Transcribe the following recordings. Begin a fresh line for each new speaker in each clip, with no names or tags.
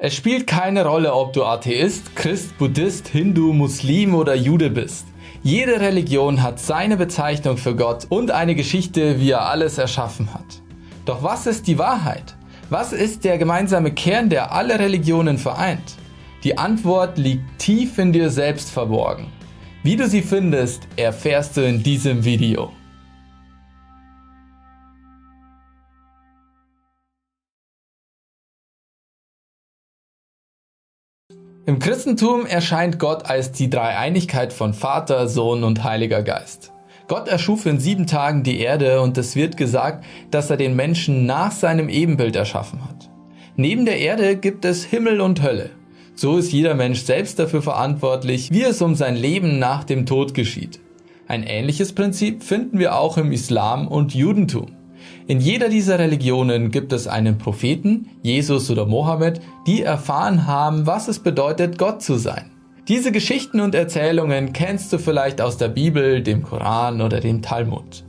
Es spielt keine Rolle, ob du Atheist, Christ, Buddhist, Hindu, Muslim oder Jude bist. Jede Religion hat seine Bezeichnung für Gott und eine Geschichte, wie er alles erschaffen hat. Doch was ist die Wahrheit? Was ist der gemeinsame Kern, der alle Religionen vereint? Die Antwort liegt tief in dir selbst verborgen. Wie du sie findest, erfährst du in diesem Video. Im Christentum erscheint Gott als die Dreieinigkeit von Vater, Sohn und Heiliger Geist. Gott erschuf in sieben Tagen die Erde und es wird gesagt, dass er den Menschen nach seinem Ebenbild erschaffen hat. Neben der Erde gibt es Himmel und Hölle. So ist jeder Mensch selbst dafür verantwortlich, wie es um sein Leben nach dem Tod geschieht. Ein ähnliches Prinzip finden wir auch im Islam und Judentum. In jeder dieser Religionen gibt es einen Propheten, Jesus oder Mohammed, die erfahren haben, was es bedeutet, Gott zu sein. Diese Geschichten und Erzählungen kennst du vielleicht aus der Bibel, dem Koran oder dem Talmud.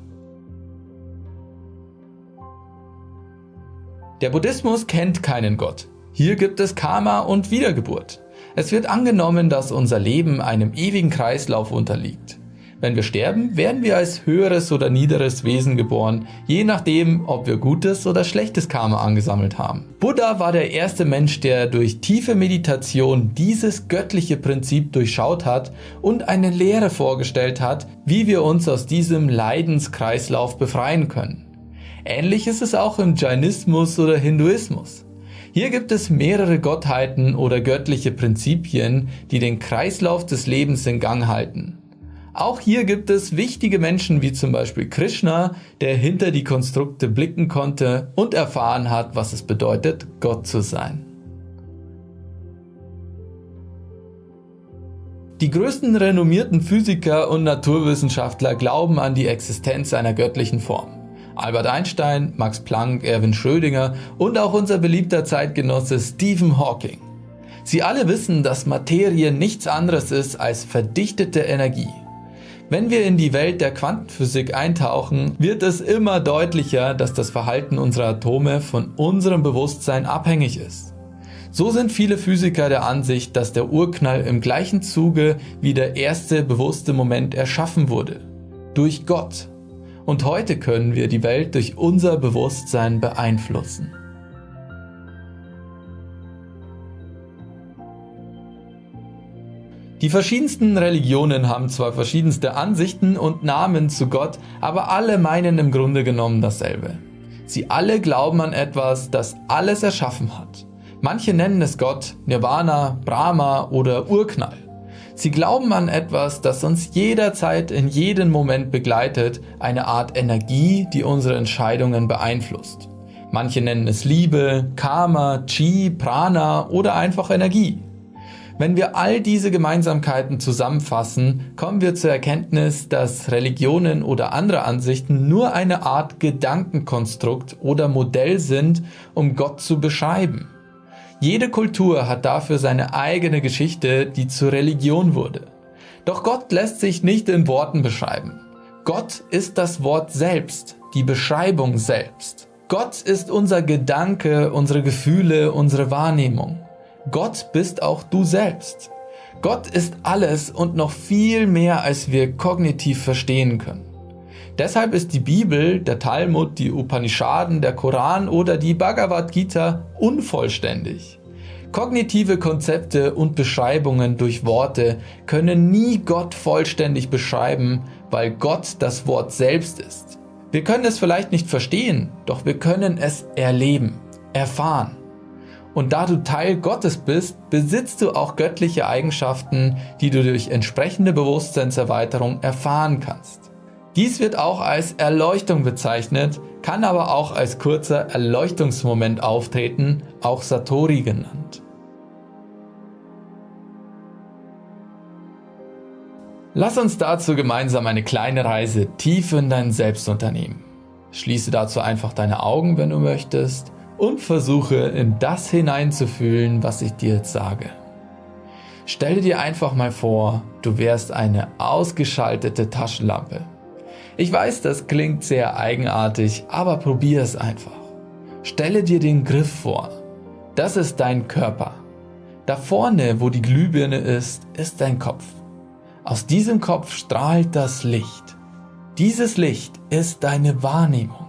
Der Buddhismus kennt keinen Gott. Hier gibt es Karma und Wiedergeburt. Es wird angenommen, dass unser Leben einem ewigen Kreislauf unterliegt. Wenn wir sterben, werden wir als höheres oder niederes Wesen geboren, je nachdem, ob wir gutes oder schlechtes Karma angesammelt haben. Buddha war der erste Mensch, der durch tiefe Meditation dieses göttliche Prinzip durchschaut hat und eine Lehre vorgestellt hat, wie wir uns aus diesem Leidenskreislauf befreien können. Ähnlich ist es auch im Jainismus oder Hinduismus. Hier gibt es mehrere Gottheiten oder göttliche Prinzipien, die den Kreislauf des Lebens in Gang halten. Auch hier gibt es wichtige Menschen wie zum Beispiel Krishna, der hinter die Konstrukte blicken konnte und erfahren hat, was es bedeutet, Gott zu sein. Die größten renommierten Physiker und Naturwissenschaftler glauben an die Existenz einer göttlichen Form. Albert Einstein, Max Planck, Erwin Schrödinger und auch unser beliebter Zeitgenosse Stephen Hawking. Sie alle wissen, dass Materie nichts anderes ist als verdichtete Energie. Wenn wir in die Welt der Quantenphysik eintauchen, wird es immer deutlicher, dass das Verhalten unserer Atome von unserem Bewusstsein abhängig ist. So sind viele Physiker der Ansicht, dass der Urknall im gleichen Zuge wie der erste bewusste Moment erschaffen wurde. Durch Gott. Und heute können wir die Welt durch unser Bewusstsein beeinflussen. Die verschiedensten Religionen haben zwar verschiedenste Ansichten und Namen zu Gott, aber alle meinen im Grunde genommen dasselbe. Sie alle glauben an etwas, das alles erschaffen hat. Manche nennen es Gott, Nirvana, Brahma oder Urknall. Sie glauben an etwas, das uns jederzeit in jedem Moment begleitet, eine Art Energie, die unsere Entscheidungen beeinflusst. Manche nennen es Liebe, Karma, Chi, Prana oder einfach Energie. Wenn wir all diese Gemeinsamkeiten zusammenfassen, kommen wir zur Erkenntnis, dass Religionen oder andere Ansichten nur eine Art Gedankenkonstrukt oder Modell sind, um Gott zu beschreiben. Jede Kultur hat dafür seine eigene Geschichte, die zur Religion wurde. Doch Gott lässt sich nicht in Worten beschreiben. Gott ist das Wort selbst, die Beschreibung selbst. Gott ist unser Gedanke, unsere Gefühle, unsere Wahrnehmung. Gott bist auch du selbst. Gott ist alles und noch viel mehr, als wir kognitiv verstehen können. Deshalb ist die Bibel, der Talmud, die Upanishaden, der Koran oder die Bhagavad Gita unvollständig. Kognitive Konzepte und Beschreibungen durch Worte können nie Gott vollständig beschreiben, weil Gott das Wort selbst ist. Wir können es vielleicht nicht verstehen, doch wir können es erleben, erfahren. Und da du Teil Gottes bist, besitzt du auch göttliche Eigenschaften, die du durch entsprechende Bewusstseinserweiterung erfahren kannst. Dies wird auch als Erleuchtung bezeichnet, kann aber auch als kurzer Erleuchtungsmoment auftreten, auch Satori genannt. Lass uns dazu gemeinsam eine kleine Reise tief in dein Selbst unternehmen. Schließe dazu einfach deine Augen, wenn du möchtest, und versuche in das hineinzufühlen, was ich dir jetzt sage. Stelle dir einfach mal vor, du wärst eine ausgeschaltete Taschenlampe. Ich weiß, das klingt sehr eigenartig, aber probier es einfach. Stelle dir den Griff vor. Das ist dein Körper. Da vorne, wo die Glühbirne ist, ist dein Kopf. Aus diesem Kopf strahlt das Licht. Dieses Licht ist deine Wahrnehmung.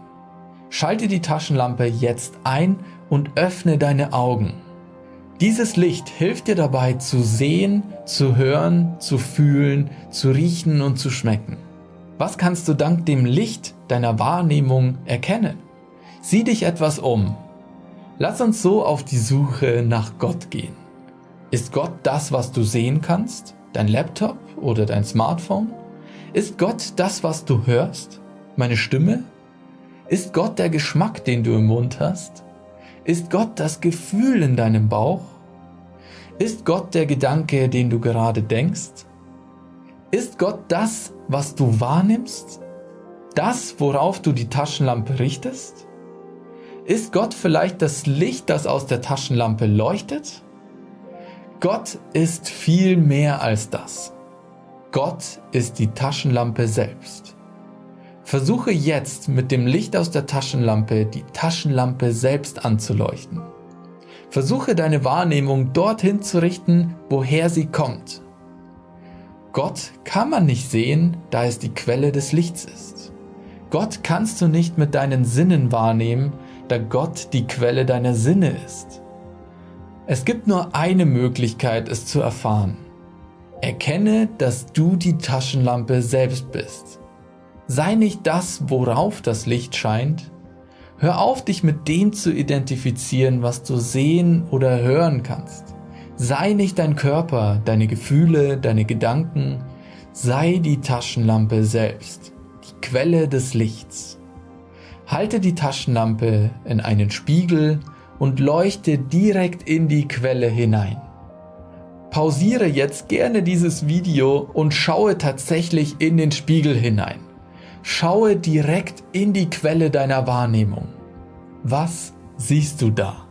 Schalte die Taschenlampe jetzt ein und öffne deine Augen. Dieses Licht hilft dir dabei zu sehen, zu hören, zu fühlen, zu riechen und zu schmecken. Was kannst du dank dem Licht deiner Wahrnehmung erkennen? Sieh dich etwas um. Lass uns so auf die Suche nach Gott gehen. Ist Gott das, was du sehen kannst? Dein Laptop oder dein Smartphone? Ist Gott das, was du hörst? Meine Stimme? Ist Gott der Geschmack, den du im Mund hast? Ist Gott das Gefühl in deinem Bauch? Ist Gott der Gedanke, den du gerade denkst? Ist Gott das, was du wahrnimmst? Das, worauf du die Taschenlampe richtest? Ist Gott vielleicht das Licht, das aus der Taschenlampe leuchtet? Gott ist viel mehr als das. Gott ist die Taschenlampe selbst. Versuche jetzt mit dem Licht aus der Taschenlampe die Taschenlampe selbst anzuleuchten. Versuche deine Wahrnehmung dorthin zu richten, woher sie kommt. Gott kann man nicht sehen, da es die Quelle des Lichts ist. Gott kannst du nicht mit deinen Sinnen wahrnehmen, da Gott die Quelle deiner Sinne ist. Es gibt nur eine Möglichkeit, es zu erfahren. Erkenne, dass du die Taschenlampe selbst bist. Sei nicht das, worauf das Licht scheint. Hör auf, dich mit dem zu identifizieren, was du sehen oder hören kannst. Sei nicht dein Körper, deine Gefühle, deine Gedanken. Sei die Taschenlampe selbst, die Quelle des Lichts. Halte die Taschenlampe in einen Spiegel und leuchte direkt in die Quelle hinein. Pausiere jetzt gerne dieses Video und schaue tatsächlich in den Spiegel hinein. Schaue direkt in die Quelle deiner Wahrnehmung. Was siehst du da?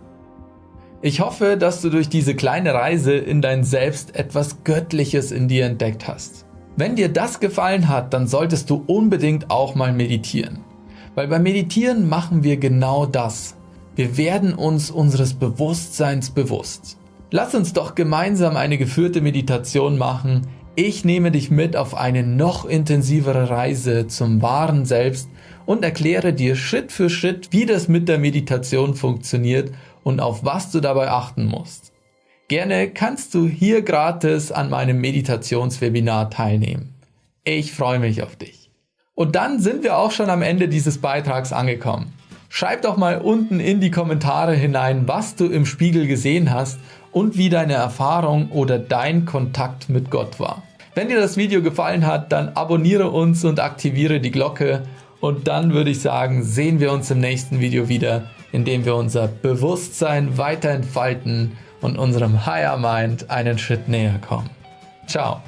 Ich hoffe, dass du durch diese kleine Reise in dein Selbst etwas Göttliches in dir entdeckt hast. Wenn dir das gefallen hat, dann solltest du unbedingt auch mal meditieren. Weil beim Meditieren machen wir genau das. Wir werden uns unseres Bewusstseins bewusst. Lass uns doch gemeinsam eine geführte Meditation machen. Ich nehme dich mit auf eine noch intensivere Reise zum wahren Selbst und erkläre dir Schritt für Schritt, wie das mit der Meditation funktioniert und auf was du dabei achten musst. Gerne kannst du hier gratis an meinem Meditationswebinar teilnehmen. Ich freue mich auf dich. Und dann sind wir auch schon am Ende dieses Beitrags angekommen. Schreib doch mal unten in die Kommentare hinein, was du im Spiegel gesehen hast und wie deine Erfahrung oder dein Kontakt mit Gott war. Wenn dir das Video gefallen hat, dann abonniere uns und aktiviere die Glocke und dann würde ich sagen, sehen wir uns im nächsten Video wieder, in dem wir unser Bewusstsein weiter entfalten und unserem Higher Mind einen Schritt näher kommen. Ciao.